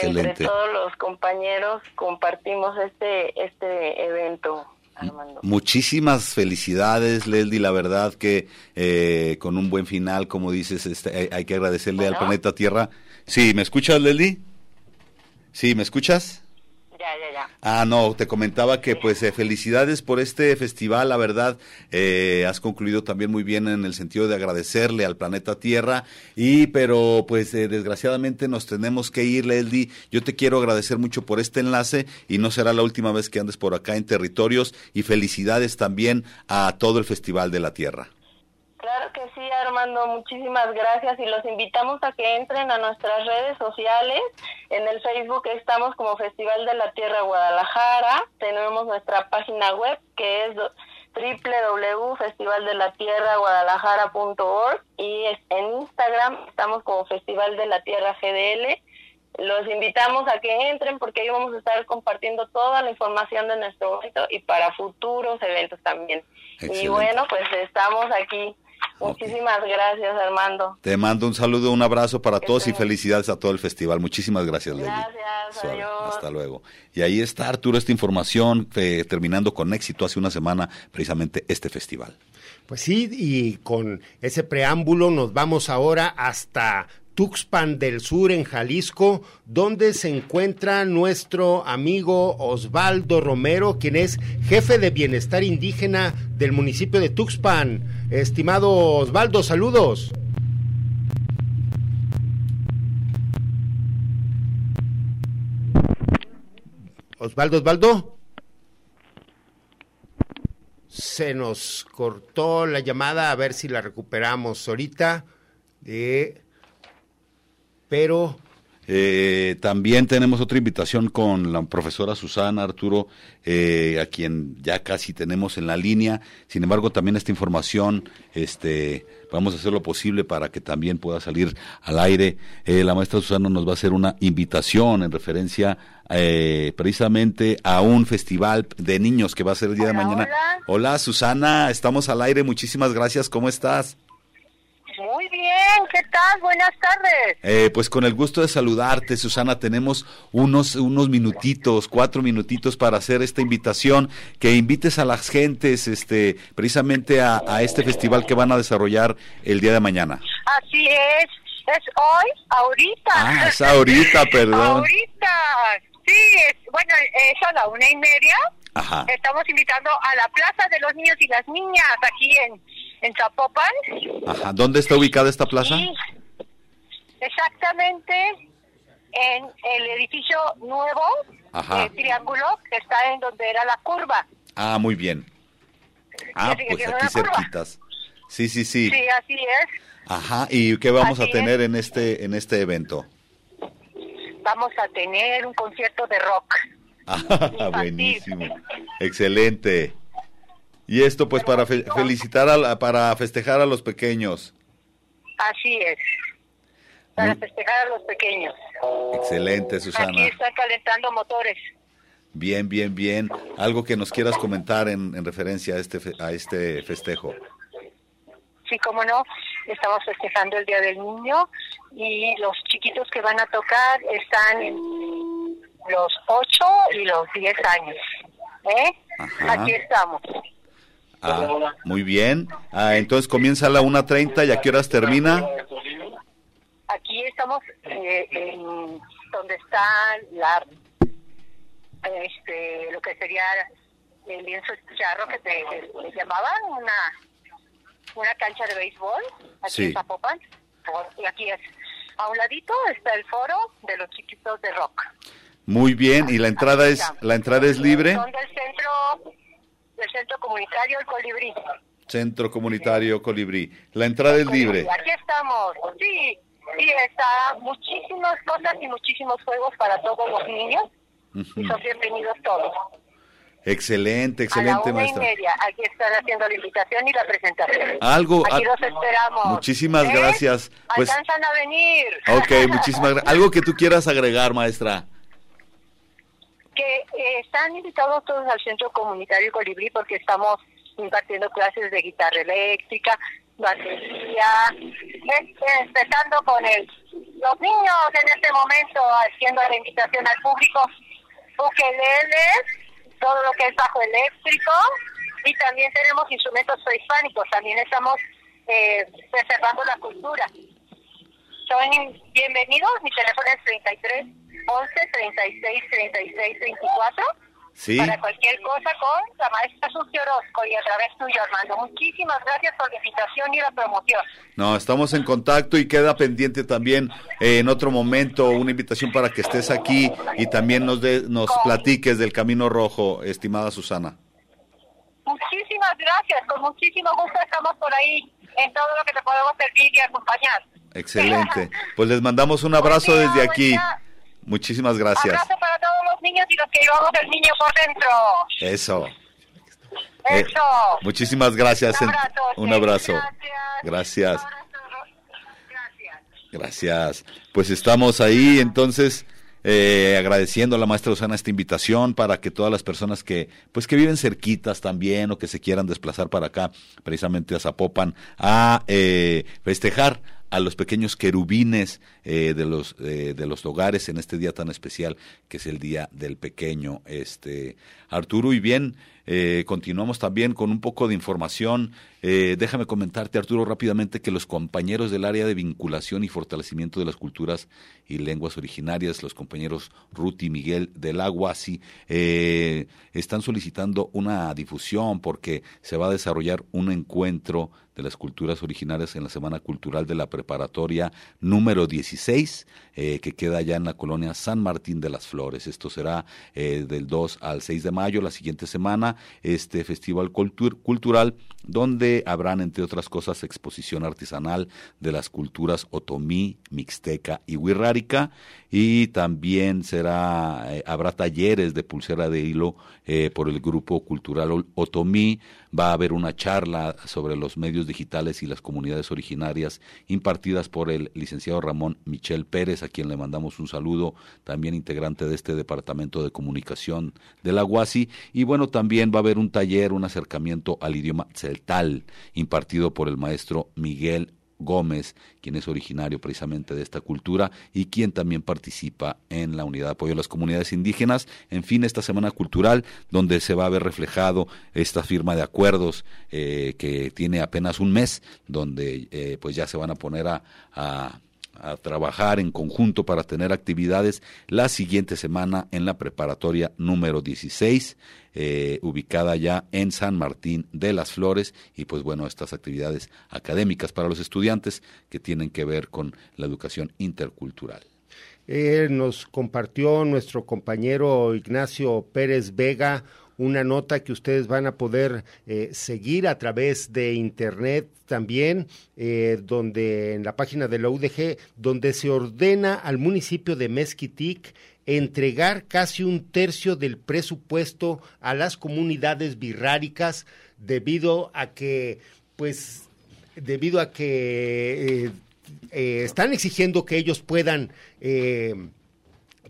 entre todos los compañeros compartimos este este evento. Muchísimas felicidades, Leslie. La verdad que eh, con un buen final, como dices, este, hay, que agradecerle al planeta Tierra. Sí, ¿me escuchas, Leslie? Sí, ¿me escuchas? Ya, ya, ya. Ah, no, te comentaba que pues eh, felicidades por este festival, la verdad, eh, has concluido también muy bien en el sentido de agradecerle al planeta Tierra y pero pues desgraciadamente nos tenemos que ir, Leslie. Yo te quiero agradecer mucho por este enlace y no será la última vez que andes por acá en territorios y felicidades también a todo el Festival de la Tierra. Claro que sí, Armando, muchísimas gracias y los invitamos a que entren a nuestras redes sociales. En el Facebook estamos como Festival de la Tierra Guadalajara. Tenemos nuestra página web que es www.festivaldelatierraguadalajara.org y en Instagram estamos como Festival de la Tierra GDL. Los invitamos a que entren porque ahí vamos a estar compartiendo toda la información de nuestro evento y para futuros eventos también. Y bueno, pues estamos aquí Muchísimas gracias, Armando. Te mando un saludo, un abrazo para todos y felicidades a todo el festival. Muchísimas gracias, Leli. Gracias, adiós. Hasta luego. Y ahí está, Arturo, esta información, eh, terminando con éxito hace una semana, precisamente este festival. Pues sí, y con ese preámbulo nos vamos ahora hasta Tuxpan del Sur, en Jalisco, donde se encuentra nuestro amigo Osvaldo Romero, quien es jefe de bienestar indígena del municipio de Tuxpan. Estimado Osvaldo, saludos. Osvaldo, Osvaldo. Se nos cortó la llamada, a ver si la recuperamos ahorita. Eh, pero eh, también tenemos otra invitación con la profesora Susana Arturo, eh, a quien ya casi tenemos en la línea. Sin embargo, también esta información, este, vamos a hacer lo posible para que también pueda salir al aire. Eh, la maestra Susana nos va a hacer una invitación en referencia precisamente a un festival de niños que va a ser el día de mañana. hola, Susana, estamos al aire. Muchísimas gracias. ¿Cómo estás? Muy bien, ¿qué tal? Buenas tardes. Eh, pues con el gusto de saludarte, Susana, tenemos unos, unos minutitos, cuatro minutitos para hacer esta invitación, que invites a las gentes este, precisamente a, este festival que van a desarrollar el día de mañana. Así es, es hoy, ahorita. Ah, es ahorita, perdón. ahorita, sí, es, bueno, es a la una y media. Ajá. Estamos invitando a la Plaza de los Niños y las Niñas aquí en en Zapopan. Ajá, ¿dónde está ubicada esta plaza? exactamente en el edificio nuevo, el triángulo, que está en donde era la curva. Ah, muy bien. Ah, pues aquí cerquitas. Sí, sí, sí. Sí, así es. Ajá, ¿y qué vamos a tener en este en este evento? Vamos a tener un concierto de rock. Ah, buenísimo. Excelente. Y esto pues para felicitar, a para festejar a los pequeños. Así es, para festejar a los pequeños. Excelente, Susana. Aquí están calentando motores. Bien, bien, bien. ¿Algo que nos quieras comentar en, en referencia a este, a este festejo? Sí, cómo no. Estamos festejando el Día del Niño y los chiquitos que van a tocar están en los 8 y los 10 años. ¿Eh? Aquí estamos. Ah, muy bien. Ah, entonces comienza a la 1.30 y a qué horas termina? Aquí estamos eh, en donde está la este, lo que sería el lienzo charro que te, llamaban una una cancha de béisbol aquí en Zapopan y aquí es a un ladito está el foro de los chiquitos de rock muy bien y la entrada es la entrada es libre son del centro del Centro Comunitario El Colibrí. Centro Comunitario Colibrí. La entrada es libre. Aquí estamos, sí, sí, está muchísimas cosas y muchísimos juegos para todos los niños. Y son bienvenidos todos. Excelente, a la excelente, una maestra. y media, aquí están haciendo la invitación y la presentación. Algo- Aquí a- los esperamos. Muchísimas ¿Eh? gracias. Pues, Alcanzan a venir. ok, muchísimas gracias. Algo que tú quieras agregar, maestra. Que eh, están invitados todos al Centro Comunitario Colibrí porque estamos impartiendo clases de guitarra eléctrica, batería, este, empezando con el, los niños en este momento haciendo la invitación al público, ukeleles, todo lo que es bajo eléctrico y también tenemos instrumentos prehispánicos, también estamos eh, preservando la cultura. Son bienvenidos, mi teléfono es 33 11 36 36 24 Sí. para cualquier cosa con la maestra Sucio Orozco y a través tuyo, Armando. Muchísimas gracias por la invitación y la promoción. No, estamos en contacto y queda pendiente también eh, en otro momento una invitación para que estés aquí y también nos de- nos platiques del Camino Rojo, estimada Susana. Muchísimas gracias, con muchísimo gusto estamos por ahí en todo lo que te podemos servir y acompañar. Excelente. Pues les mandamos un abrazo desde aquí. Muchísimas gracias. Abrazo para todos los niños y los que llevamos el niño por dentro. Eso. Eh, Eso. muchísimas gracias. Un abrazo, Un abrazo. Gracias. Gracias. Pues estamos ahí, entonces, eh, agradeciendo a la maestra Susana esta invitación para que todas las personas que, pues, que viven cerquitas también o que se quieran desplazar para acá, precisamente a Zapopan, a eh, festejar a los pequeños querubines eh, de los eh, de los hogares en este día tan especial que es el día del pequeño este Arturo. Y bien eh, continuamos también con un poco de información Eh, déjame comentarte Arturo rápidamente que los compañeros del área de vinculación y fortalecimiento de las culturas y lenguas originarias los compañeros Ruth y Miguel del Aguasi eh, están solicitando una difusión porque se va a desarrollar un encuentro de las culturas originarias en la Semana Cultural de la Preparatoria número 16, eh, que queda allá en la colonia San Martín de las Flores. Esto será eh, del 2 al 6 de mayo, la siguiente semana, este festival cultur- cultural, donde habrán, entre otras cosas, exposición artesanal de las culturas otomí, mixteca y wixárika, y también será, eh, habrá talleres de pulsera de hilo eh, por el grupo cultural otomí, va a haber una charla sobre los medios digitales y las comunidades originarias impartidas por el licenciado Ramón Michel Pérez, a quien le mandamos un saludo, también integrante de este departamento de comunicación de la UASI. Y bueno, también va a haber un taller, un acercamiento al idioma celtal, impartido por el maestro Miguel Gómez, quien es originario precisamente de esta cultura y quien también participa en la unidad de apoyo a las comunidades indígenas. En fin, esta semana cultural donde se va a ver reflejado esta firma de acuerdos eh, que tiene apenas un mes, donde eh, pues ya se van a poner a, a a trabajar en conjunto para tener actividades la siguiente semana en la preparatoria número 16, eh, ubicada ya en San Martín de las Flores. Y pues bueno, estas actividades académicas para los estudiantes que tienen que ver con la educación intercultural. Eh, nos compartió nuestro compañero Ignacio Pérez Vega una nota que ustedes van a poder eh, seguir a través de internet también, eh, donde en la página de la UDG, donde se ordena al municipio de Mezquitic entregar casi un tercio del presupuesto a las comunidades birráricas debido a que, pues, debido a que eh, están exigiendo que ellos puedan eh,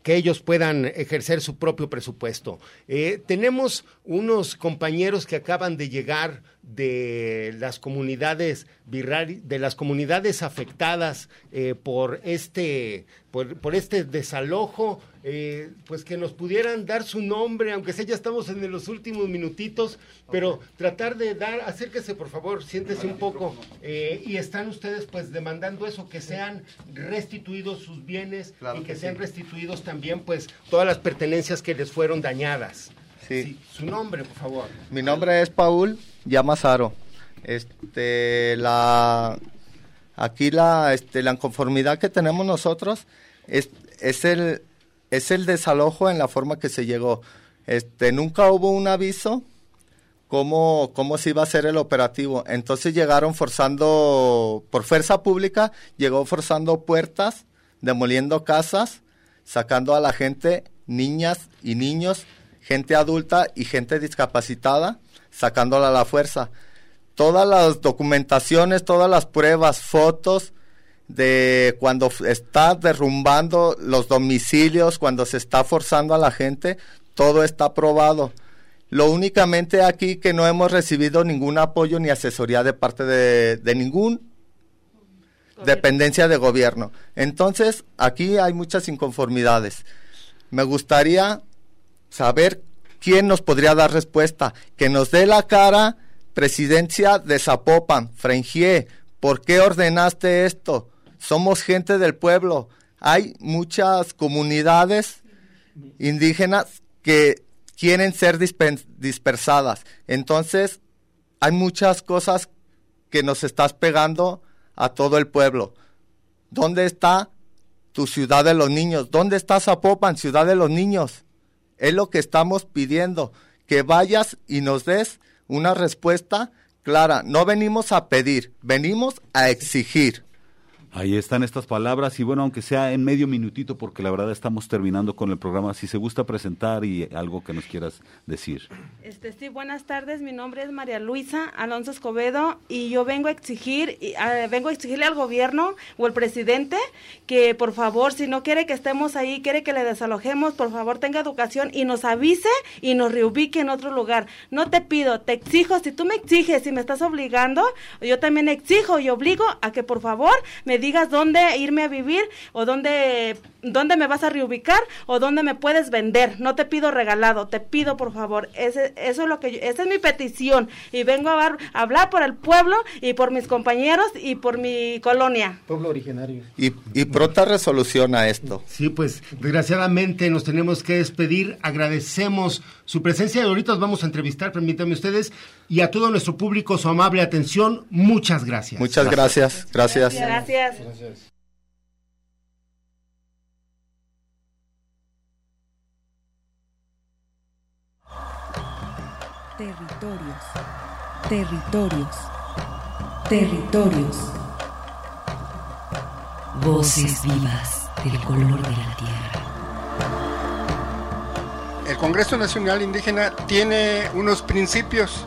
que ellos puedan ejercer su propio presupuesto. Eh, tenemos unos compañeros que acaban de llegar de las comunidades de las comunidades afectadas eh, por este por este desalojo, eh, pues que nos pudieran dar su nombre, aunque sea ya estamos en los últimos minutitos, pero tratar de dar, acérquese por favor, siéntese un poco, eh, y están ustedes pues demandando eso, que sean restituidos sus bienes y que, que sean sí. restituidos también pues todas las pertenencias que les fueron dañadas. Sí. su nombre, por favor. Mi nombre es Paul Yamasaro. Este, la, aquí la, este, la inconformidad que tenemos nosotros es, es el, es el desalojo en la forma que se llegó. Este, nunca hubo un aviso cómo, cómo se iba a hacer el operativo. Entonces llegaron forzando, por fuerza pública, llegó forzando puertas, demoliendo casas, sacando a la gente, niñas y niños, gente adulta y gente discapacitada, sacándola a la fuerza. Todas las documentaciones, todas las pruebas, fotos de cuando está derrumbando los domicilios, cuando se está forzando a la gente, todo está probado. Lo únicamente aquí que no hemos recibido ningún apoyo ni asesoría de parte de, de ningún dependencia de gobierno. Entonces, aquí hay muchas inconformidades. Me gustaría saber quién nos podría dar respuesta, que nos dé la cara presidencia de Zapopan, Frengier, ¿por qué ordenaste esto? Somos gente del pueblo. Hay muchas comunidades indígenas que quieren ser dispersadas. Entonces, hay muchas cosas que nos estás pegando a todo el pueblo. ¿Dónde está tu ciudad de los niños? ¿Dónde está Zapopan, ciudad de los niños? Es lo que estamos pidiendo, que vayas y nos des una respuesta clara. No venimos a pedir, venimos a exigir. Ahí están estas palabras y bueno, aunque sea en medio minutito, porque la verdad estamos terminando con el programa, si se gusta presentar y algo que nos quieras decir. Este, sí, buenas tardes, mi nombre es María Luisa Alonso Escobedo y yo vengo a exigir, uh, vengo a exigirle al gobierno o al presidente que por favor, si no quiere que estemos ahí, quiere que le desalojemos, por favor tenga educación y nos avise y nos reubique en otro lugar. No te pido, te exijo, si tú me exiges y me estás obligando, yo también exijo y obligo a que por favor me digas dónde irme a vivir o dónde, dónde me vas a reubicar o dónde me puedes vender. No te pido regalado, te pido por favor. Ese, eso es lo que esa es mi petición y vengo a, hablar por el pueblo y por mis compañeros y por mi colonia. Pueblo originario. Y, y pronta resolución a esto. Sí, pues desgraciadamente nos tenemos que despedir. Agradecemos su presencia y ahorita os vamos a entrevistar, permítanme ustedes, y a todo nuestro público su amable atención. Muchas gracias. Muchas gracias. Gracias. Gracias. gracias. Territorios. Territorios. Territorios. Voces vivas del color de la tierra. El Congreso Nacional Indígena tiene unos principios.